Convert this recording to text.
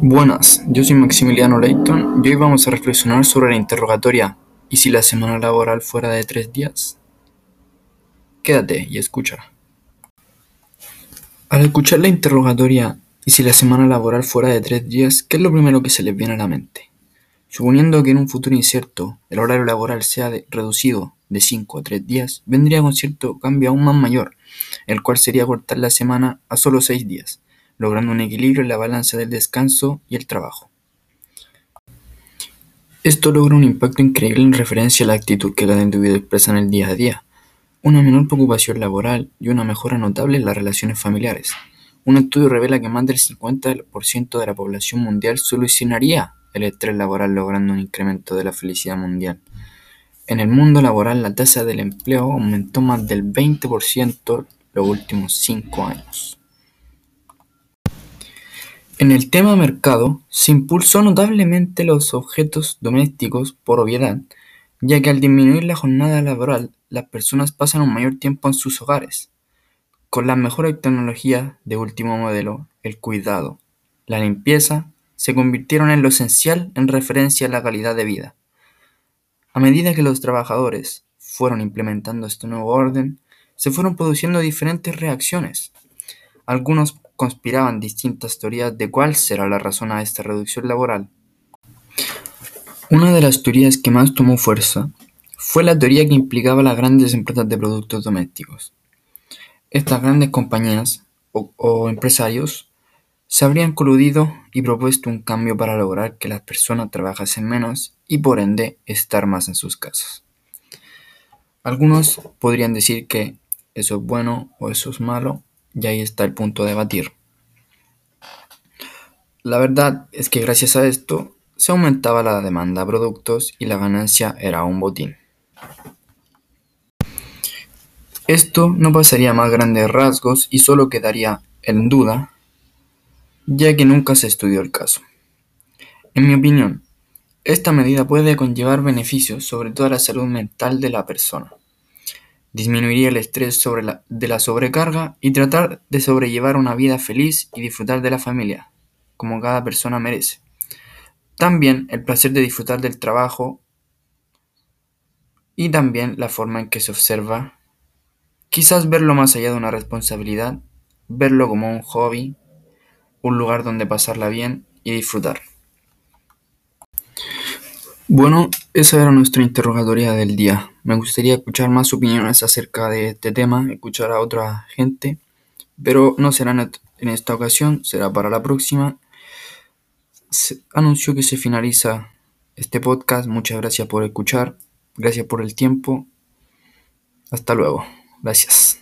Buenas, yo soy Maximiliano Leighton y hoy vamos a reflexionar sobre la interrogatoria ¿y si la semana laboral fuera de tres días? Quédate y escucha. Al escuchar la interrogatoria ¿y si la semana laboral fuera de tres días? ¿Qué es lo primero que se les viene a la mente? Suponiendo que en un futuro incierto el horario laboral sea reducido de 5 a 3 días, vendría con cierto cambio aún más mayor, el cual sería cortar la semana a solo 6 días logrando un equilibrio en la balanza del descanso y el trabajo. Esto logra un impacto increíble en referencia a la actitud que cada individuo expresa en el día a día, una menor preocupación laboral y una mejora notable en las relaciones familiares. Un estudio revela que más del 50% de la población mundial solucionaría el estrés laboral logrando un incremento de la felicidad mundial. En el mundo laboral la tasa del empleo aumentó más del 20% los últimos 5 años. En el tema mercado, se impulsó notablemente los objetos domésticos por obviedad, ya que al disminuir la jornada laboral, las personas pasan un mayor tiempo en sus hogares. Con las mejores tecnologías de último modelo, el cuidado, la limpieza, se convirtieron en lo esencial en referencia a la calidad de vida. A medida que los trabajadores fueron implementando este nuevo orden, se fueron produciendo diferentes reacciones. Algunos conspiraban distintas teorías de cuál será la razón a esta reducción laboral. Una de las teorías que más tomó fuerza fue la teoría que implicaba las grandes empresas de productos domésticos. Estas grandes compañías o, empresarios se habrían coludido y propuesto un cambio para lograr que las personas trabajasen menos y por ende estar más en sus casas. Algunos podrían decir que eso es bueno o eso es malo, y ahí está el punto de debatir. La verdad es que gracias a esto se aumentaba la demanda de productos y la ganancia era un botín. Esto no pasaría a más grandes rasgos y solo quedaría en duda, ya que nunca se estudió el caso. En mi opinión, esta medida puede conllevar beneficios sobre toda la salud mental de la persona disminuiría el estrés de la sobrecarga y tratar de sobrellevar una vida feliz y disfrutar de la familia, como cada persona merece. También el placer de disfrutar del trabajo y también la forma en que se observa. Quizás verlo más allá de una responsabilidad, verlo como un hobby, un lugar donde pasarla bien y disfrutar. Bueno, esa era nuestra interrogatoria del día. Me gustaría escuchar más opiniones acerca de este tema, escuchar a otra gente, pero no será en esta ocasión, será para la próxima. Anunció que se finaliza este podcast. Muchas gracias por escuchar, gracias por el tiempo. Hasta luego. Gracias.